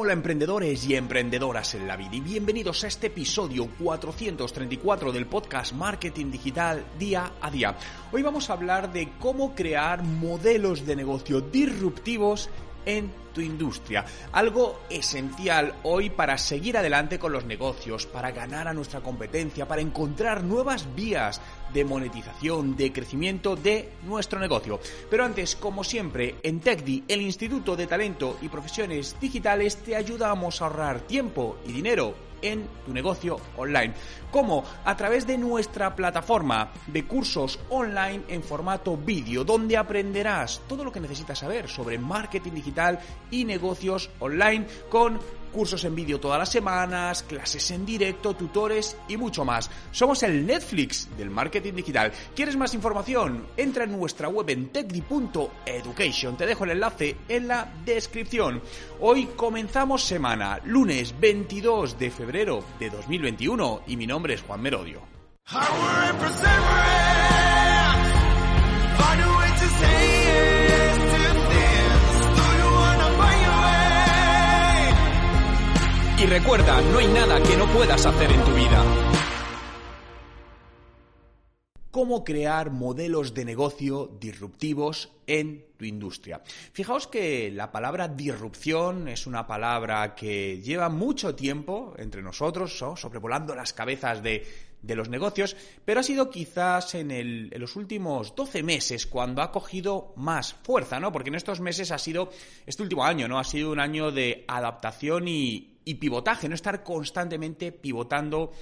Hola emprendedores y emprendedoras en la vida y bienvenidos a este episodio 434 del podcast Marketing Digital Día a Día. Hoy vamos a hablar de cómo crear modelos de negocio disruptivos en tu industria. Algo esencial hoy para seguir adelante con los negocios, para ganar a nuestra competencia, para encontrar nuevas vías de monetización, de crecimiento de nuestro negocio. Pero antes, como siempre, en TechDi, el Instituto de Talento y Profesiones Digitales, te ayudamos a ahorrar tiempo y dinero en tu negocio online. ¿Cómo? A través de nuestra plataforma de cursos online en formato vídeo, donde aprenderás todo lo que necesitas saber sobre marketing digital y negocios online con cursos en vídeo todas las semanas, clases en directo, tutores y mucho más. Somos el Netflix del marketing digital. ¿Quieres más información? Entra en nuestra web en techdi.education. Te dejo el enlace en la descripción. Hoy comenzamos semana, lunes 22 de febrero de 2021 y mi nombre es Juan Merodio. Y recuerda, no hay nada que no puedas hacer en tu vida. Cómo crear modelos de negocio disruptivos en tu industria. Fijaos que la palabra disrupción es una palabra que lleva mucho tiempo entre nosotros, sobrevolando las cabezas de, los negocios, pero ha sido quizás en, en, los últimos 12 meses cuando ha cogido más fuerza, ¿no? Porque en estos meses ha sido, este último año, ¿no? Ha sido un año de adaptación y, y pivotaje, no estar constantemente pivotando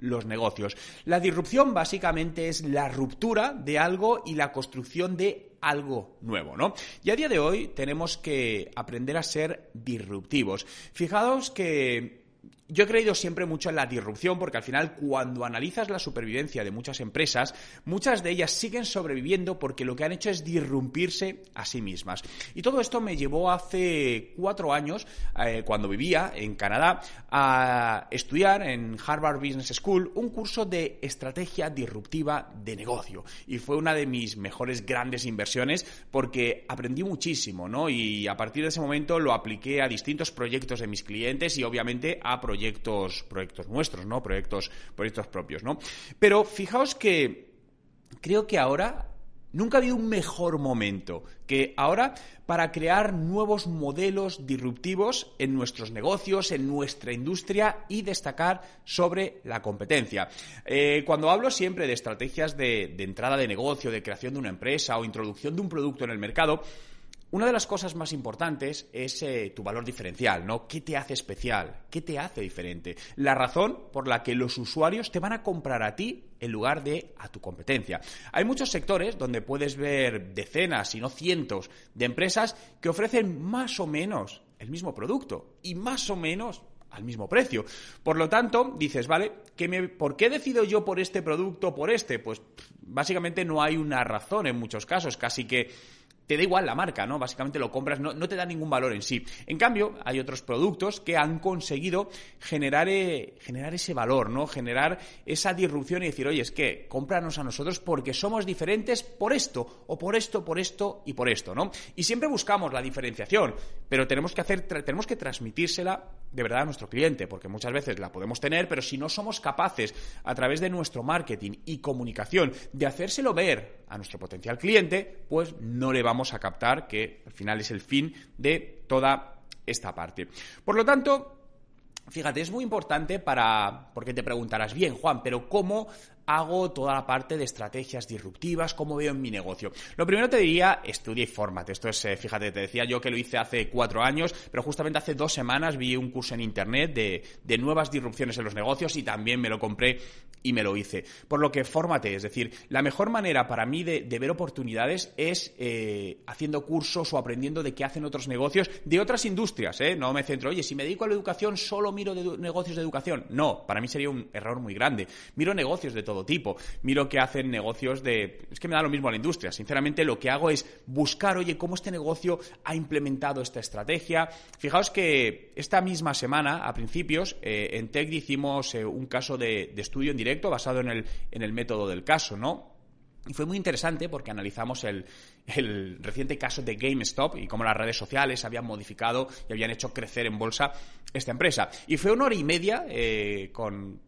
los negocios. La disrupción básicamente es la ruptura de algo y la construcción de algo nuevo, ¿no? Y a día de hoy tenemos que aprender a ser disruptivos. Fijaos que yo he creído siempre mucho en la disrupción porque al final cuando analizas la supervivencia de muchas empresas, muchas de ellas siguen sobreviviendo porque lo que han hecho es disrumpirse a sí mismas. Y todo esto me llevó hace cuatro años, eh, cuando vivía en Canadá, a estudiar en Harvard Business School un curso de estrategia disruptiva de negocio. Y fue una de mis mejores grandes inversiones porque aprendí muchísimo, ¿no? Y a partir de ese momento lo apliqué a distintos proyectos de mis clientes y obviamente a proyectos proyectos, nuestros, ¿no? Proyectos, proyectos propios, ¿no? Pero fijaos que creo que ahora Nunca ha habido un mejor momento que ahora para crear nuevos modelos disruptivos en nuestros negocios, en nuestra industria y destacar sobre la competencia. Eh, cuando hablo siempre de estrategias de entrada de negocio, de creación de una empresa o introducción de un producto en el mercado, una de las cosas más importantes es eh, tu valor diferencial, ¿no? ¿Qué te hace especial? ¿Qué te hace diferente? La razón por la que los usuarios te van a comprar a ti en lugar de a tu competencia. Hay muchos sectores donde puedes ver decenas, si no cientos, de empresas que ofrecen más o menos el mismo producto y más o menos al mismo precio. Por lo tanto, dices, vale, ¿por qué decido yo por este producto por este? Pues básicamente no hay una razón en muchos casos, casi que te da igual la marca, ¿no? Básicamente lo compras, no, te da ningún valor en sí. En cambio, hay otros productos que han conseguido generar, eh, generar ese valor, ¿no? Generar esa disrupción y decir, oye, es que cómpranos a nosotros porque somos diferentes por esto, o por esto, por esto y por esto, ¿no? Y siempre buscamos la diferenciación, pero tenemos que hacer, tenemos que transmitírsela de verdad a nuestro cliente, porque muchas veces la podemos tener, pero si no somos capaces, a través de nuestro marketing y comunicación, de hacérselo ver a nuestro potencial cliente, pues no le vamos a captar, que al final es el fin de toda esta parte. Por lo tanto, Fíjate, es muy importante para, porque te preguntarás, bien, Juan, pero ¿cómo hago toda la parte de estrategias disruptivas, cómo veo en mi negocio. Lo primero te diría, estudia y fórmate. Esto es, eh, fíjate, te decía yo que lo hice hace cuatro años, pero justamente hace dos semanas vi un curso en internet de, de nuevas disrupciones en los negocios y también me lo compré y me lo hice. Por lo que fórmate, es decir, la mejor manera para mí de, ver oportunidades es eh, haciendo cursos o aprendiendo de qué hacen otros negocios de otras industrias. ¿eh? No me centro, oye, si me dedico a la educación, solo miro de negocios de educación. No, para mí sería un error muy grande. Miro negocios de todo tipo. Miro que hacen negocios de... Es que me da lo mismo a la industria. Sinceramente, lo que hago es buscar, oye, cómo este negocio ha implementado esta estrategia. Fijaos que esta misma semana, a principios, eh, en Tech hicimos eh, un caso de, estudio en directo basado en el, en el método del caso, ¿no? Y fue muy interesante porque analizamos el, reciente caso de GameStop y cómo las redes sociales habían modificado y habían hecho crecer en bolsa esta empresa. Y fue una hora y media eh, con,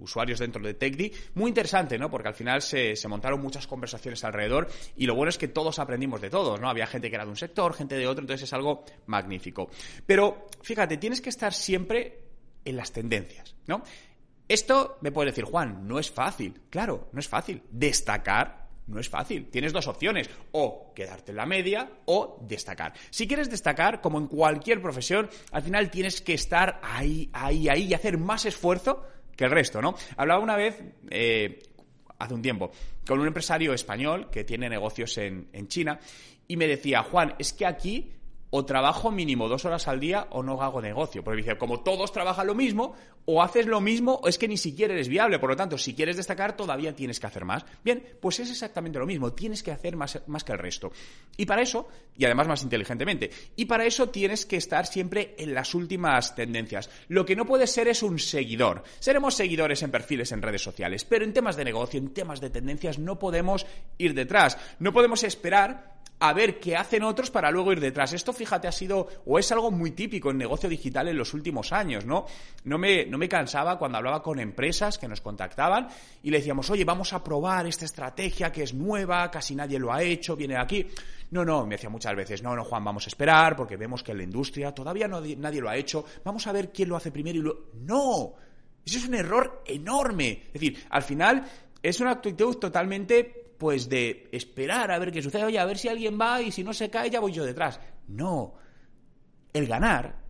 usuarios dentro de TechDi, muy interesante, ¿no? Porque al final se, montaron muchas conversaciones alrededor y lo bueno es que todos aprendimos de todos, ¿no? Había gente que era de un sector, gente de otro, entonces es algo magnífico. Pero fíjate, tienes que estar siempre en las tendencias, ¿no? Esto me puede decir, Juan, no es fácil. Claro, no es fácil. Destacar no es fácil. Tienes dos opciones, o quedarte en la media o destacar. Si quieres destacar, como en cualquier profesión, al final tienes que estar ahí, ahí, ahí y hacer más esfuerzo que el resto, ¿no? Hablaba una vez, eh, hace un tiempo, con un empresario español que tiene negocios en, en China y me decía, Juan, es que aquí o trabajo mínimo dos horas al día o no hago negocio. Porque dice, como todos trabajan lo mismo, o haces lo mismo o es que ni siquiera eres viable. Por lo tanto, si quieres destacar, todavía tienes que hacer más. Bien, pues es exactamente lo mismo. Tienes que hacer más, más que el resto. Y para eso, y además más inteligentemente, y para eso tienes que estar siempre en las últimas tendencias. Lo que no puedes ser es un seguidor. Seremos seguidores en perfiles en redes sociales, pero en temas de negocio, en temas de tendencias, no podemos ir detrás. No podemos esperar a ver qué hacen otros para luego ir detrás. Esto, fíjate, ha sido o es algo muy típico en negocio digital en los últimos años, ¿no? No me, no me cansaba cuando hablaba con empresas que nos contactaban y le decíamos, oye, vamos a probar esta estrategia que es nueva, casi nadie lo ha hecho, viene aquí. No, no, me decía muchas veces, no, no, Juan, vamos a esperar porque vemos que en la industria todavía no, nadie lo ha hecho, vamos a ver quién lo hace primero y lo... ¡No! Eso es un error enorme. Es decir, al final es una actitud totalmente pues de esperar a ver qué sucede, oye, a ver si alguien va y si no se cae ya voy yo detrás. No, el ganar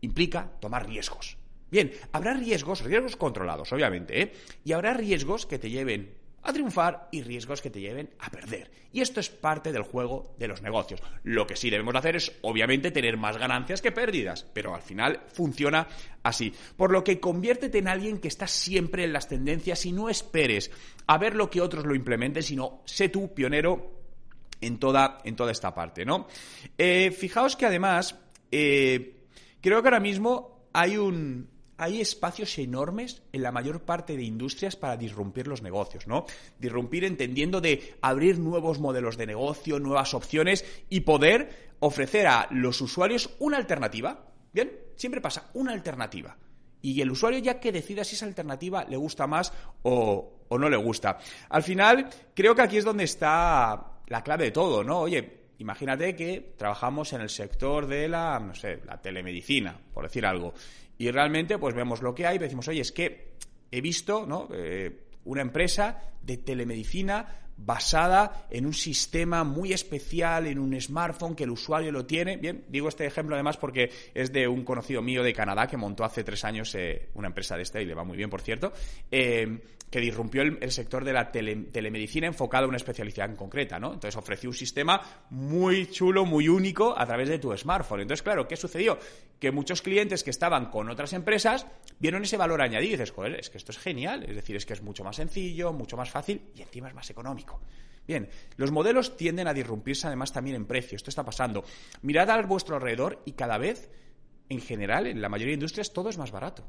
implica tomar riesgos. Bien, habrá riesgos, riesgos controlados, obviamente, ¿eh? y habrá riesgos que te lleven a triunfar y riesgos que te lleven a perder. Y esto es parte del juego de los negocios. Lo que sí debemos hacer es, obviamente, tener más ganancias que pérdidas, pero al final funciona así. Por lo que conviértete en alguien que está siempre en las tendencias y no esperes a ver lo que otros lo implementen, sino sé tú pionero en toda, en toda esta parte, ¿no? Eh, fijaos que además, eh, creo que ahora mismo hay un, hay espacios enormes en la mayor parte de industrias para disrumpir los negocios, ¿no? Disrumpir entendiendo de abrir nuevos modelos de negocio, nuevas opciones y poder ofrecer a los usuarios una alternativa. Bien, siempre pasa una alternativa. Y el usuario ya que decida si esa alternativa le gusta más o, o no le gusta. Al final, creo que aquí es donde está la clave de todo, ¿no? Oye, imagínate que trabajamos en el sector de la, no sé, la telemedicina, por decir algo. Y realmente, pues vemos lo que hay decimos, oye, es que he visto, ¿no? Eh, una empresa de telemedicina basada en un sistema muy especial, en un smartphone que el usuario lo tiene. Bien, digo este ejemplo además porque es de un conocido mío de Canadá que montó hace tres años eh, una empresa de este y le va muy bien, por cierto, eh, que disrumpió el, sector de la telemedicina enfocado a una especialidad en concreta, ¿no? Entonces ofreció un sistema muy chulo, muy único a través de tu smartphone. Entonces, claro, ¿qué sucedió? Que muchos clientes que estaban con otras empresas vieron ese valor añadido y dices, joder, es que esto es genial, es decir, es que es mucho más sencillo, mucho más fácil y encima es más económico. Bien, los modelos tienden a disrumpirse además también en precio. Esto está pasando. Mirad a vuestro alrededor y cada vez, en general, en la mayoría de industrias, todo es más barato.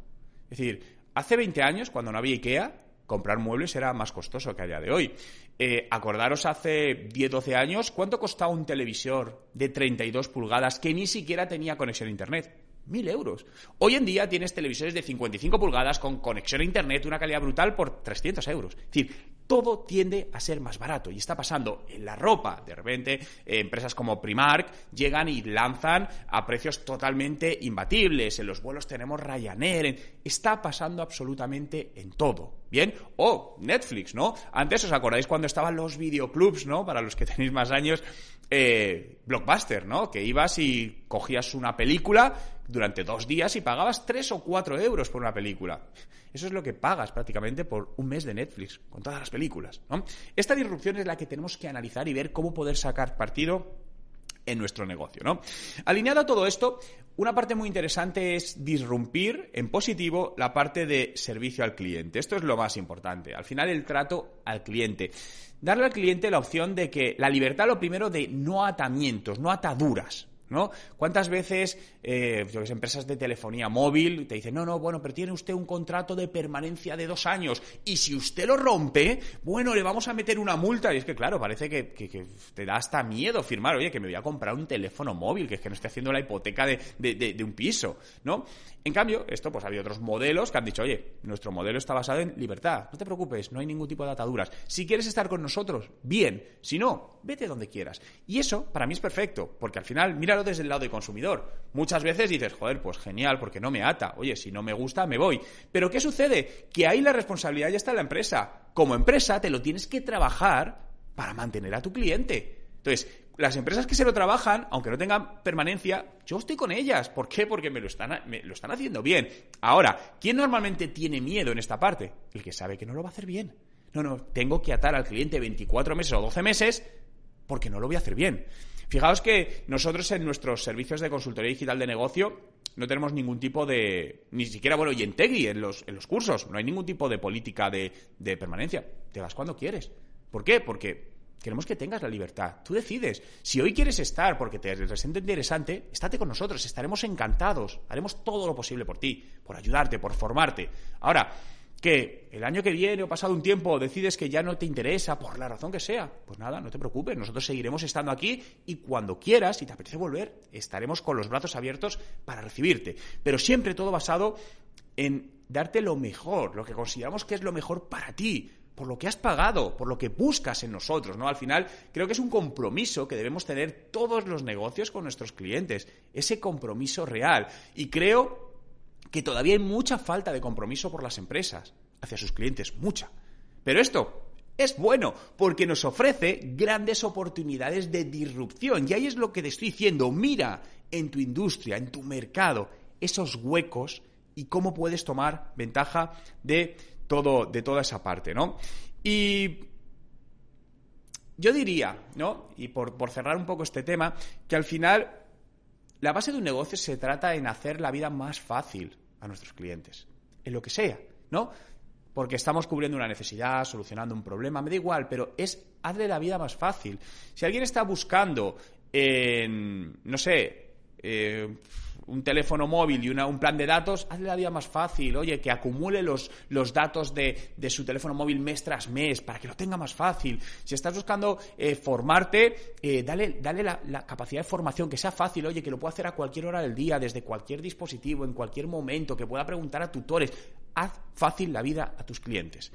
Es decir, hace 20 años, cuando no había IKEA, comprar muebles era más costoso que a día de hoy. Eh, acordaros hace 10-12 años, ¿cuánto costaba un televisor de 32 pulgadas que ni siquiera tenía conexión a Internet? Mil euros. Hoy en día tienes televisores de 55 pulgadas con conexión a Internet, una calidad brutal por 300 euros. Es decir, todo tiende a ser más barato y está pasando en la ropa. De repente, eh, empresas como Primark llegan y lanzan a precios totalmente imbatibles. En los vuelos tenemos Ryanair. Está pasando absolutamente en todo. ¿Bien? O Netflix, ¿no? Antes os acordáis cuando estaban los videoclubs, ¿no? Para los que tenéis más años, eh, Blockbuster, ¿no? Que ibas y cogías una película durante dos días y pagabas tres o cuatro euros por una película. Eso es lo que pagas prácticamente por un mes de Netflix, con todas las películas. ¿No? Esta disrupción es la que tenemos que analizar y ver cómo poder sacar partido en nuestro negocio. Alineado a todo esto, una parte muy interesante es disrumpir en positivo la parte de servicio al cliente. Esto es lo más importante. Al final, el trato al cliente. Darle al cliente la opción de que la libertad, lo primero, de no atamientos, no ataduras. ¿No? ¿Cuántas veces eh, empresas de telefonía móvil te dicen, no, no, bueno, pero tiene usted un contrato de permanencia de dos años y si usted lo rompe, bueno, le vamos a meter una multa? Y es que, claro, parece que, te da hasta miedo firmar, oye, que me voy a comprar un teléfono móvil, que es que no estoy haciendo la hipoteca de, de un piso, ¿no? En cambio, esto, pues había otros modelos que han dicho, oye, nuestro modelo está basado en libertad, no te preocupes, no hay ningún tipo de ataduras. Si quieres estar con nosotros, bien, si no, vete donde quieras. Y eso, para mí, es perfecto, porque al final, desde el lado del consumidor. Muchas veces dices, joder, pues genial, porque no me ata. Oye, si no me gusta, me voy. Pero ¿qué sucede? Que ahí la responsabilidad ya está en la empresa. Como empresa, te lo tienes que trabajar para mantener a tu cliente. Entonces, las empresas que se lo trabajan, aunque no tengan permanencia, yo estoy con ellas. ¿Por qué? Porque me lo están, lo están haciendo bien. Ahora, ¿quién normalmente tiene miedo en esta parte? El que sabe que no lo va a hacer bien. No, no, tengo que atar al cliente 24 meses o 12 meses porque no lo voy a hacer bien. Fijaos que nosotros en nuestros servicios de consultoría digital de negocio no tenemos ningún tipo de, ni siquiera, bueno, y en Tegui, en los, en los cursos, no hay ningún tipo de política de, de permanencia. Te vas cuando quieres. ¿Por qué? Porque Queremos que tengas la libertad. Tú decides. Si hoy quieres estar porque te resulta interesante, estate con nosotros. Estaremos encantados. Haremos todo lo posible por ti, por ayudarte, por formarte. Ahora, que el año que viene o pasado un tiempo decides que ya no te interesa por la razón que sea, pues nada, no te preocupes. Nosotros seguiremos estando aquí y cuando quieras, si te apetece volver, estaremos con los brazos abiertos para recibirte. Pero siempre todo basado en darte lo mejor, lo que consideramos que es lo mejor para ti por lo que has pagado, por lo que buscas en nosotros, ¿no? Al final, creo que es un compromiso que debemos tener todos los negocios con nuestros clientes, ese compromiso real. Y creo que todavía hay mucha falta de compromiso por las empresas hacia sus clientes, mucha. Pero esto es bueno porque nos ofrece grandes oportunidades de disrupción. Y ahí es lo que te estoy diciendo. Mira en tu industria, en tu mercado, esos huecos y cómo puedes tomar ventaja de todo, de toda esa parte, ¿no? Y yo diría, ¿no? Y por, por cerrar un poco este tema, que al final la base de un negocio se trata en hacer la vida más fácil a nuestros clientes, en lo que sea, ¿no? Porque estamos cubriendo una necesidad, solucionando un problema, me da igual, pero es hazle la vida más fácil. Si alguien está buscando en, no sé, eh, un teléfono móvil y un plan de datos, hazle la vida más fácil. Oye, que acumule los, los datos de, su teléfono móvil mes tras mes para que lo tenga más fácil. Si estás buscando eh, formarte, eh, dale, dale la, la, capacidad de formación, que sea fácil, oye, que lo pueda hacer a cualquier hora del día, desde cualquier dispositivo, en cualquier momento, que pueda preguntar a tutores. Haz fácil la vida a tus clientes.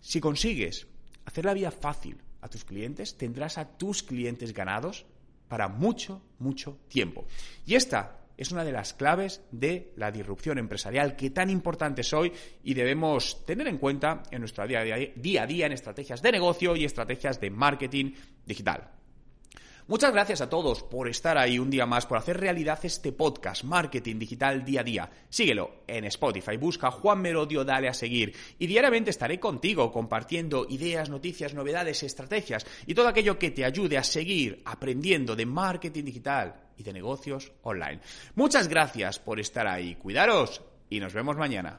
Si consigues hacer la vida fácil a tus clientes, tendrás a tus clientes ganados para mucho, mucho tiempo. Y esta es una de las claves de la disrupción empresarial que tan importante es hoy y debemos tener en cuenta en nuestro día a día, día, a día en estrategias de negocio y estrategias de marketing digital. Muchas gracias a todos por estar ahí un día más, por hacer realidad este podcast Marketing Digital Día a Día. Síguelo en Spotify, busca Juan Merodio, dale a seguir. Y diariamente estaré contigo compartiendo ideas, noticias, novedades, estrategias y todo aquello que te ayude a seguir aprendiendo de marketing digital y de negocios online. Muchas gracias por estar ahí. Cuidaros y nos vemos mañana.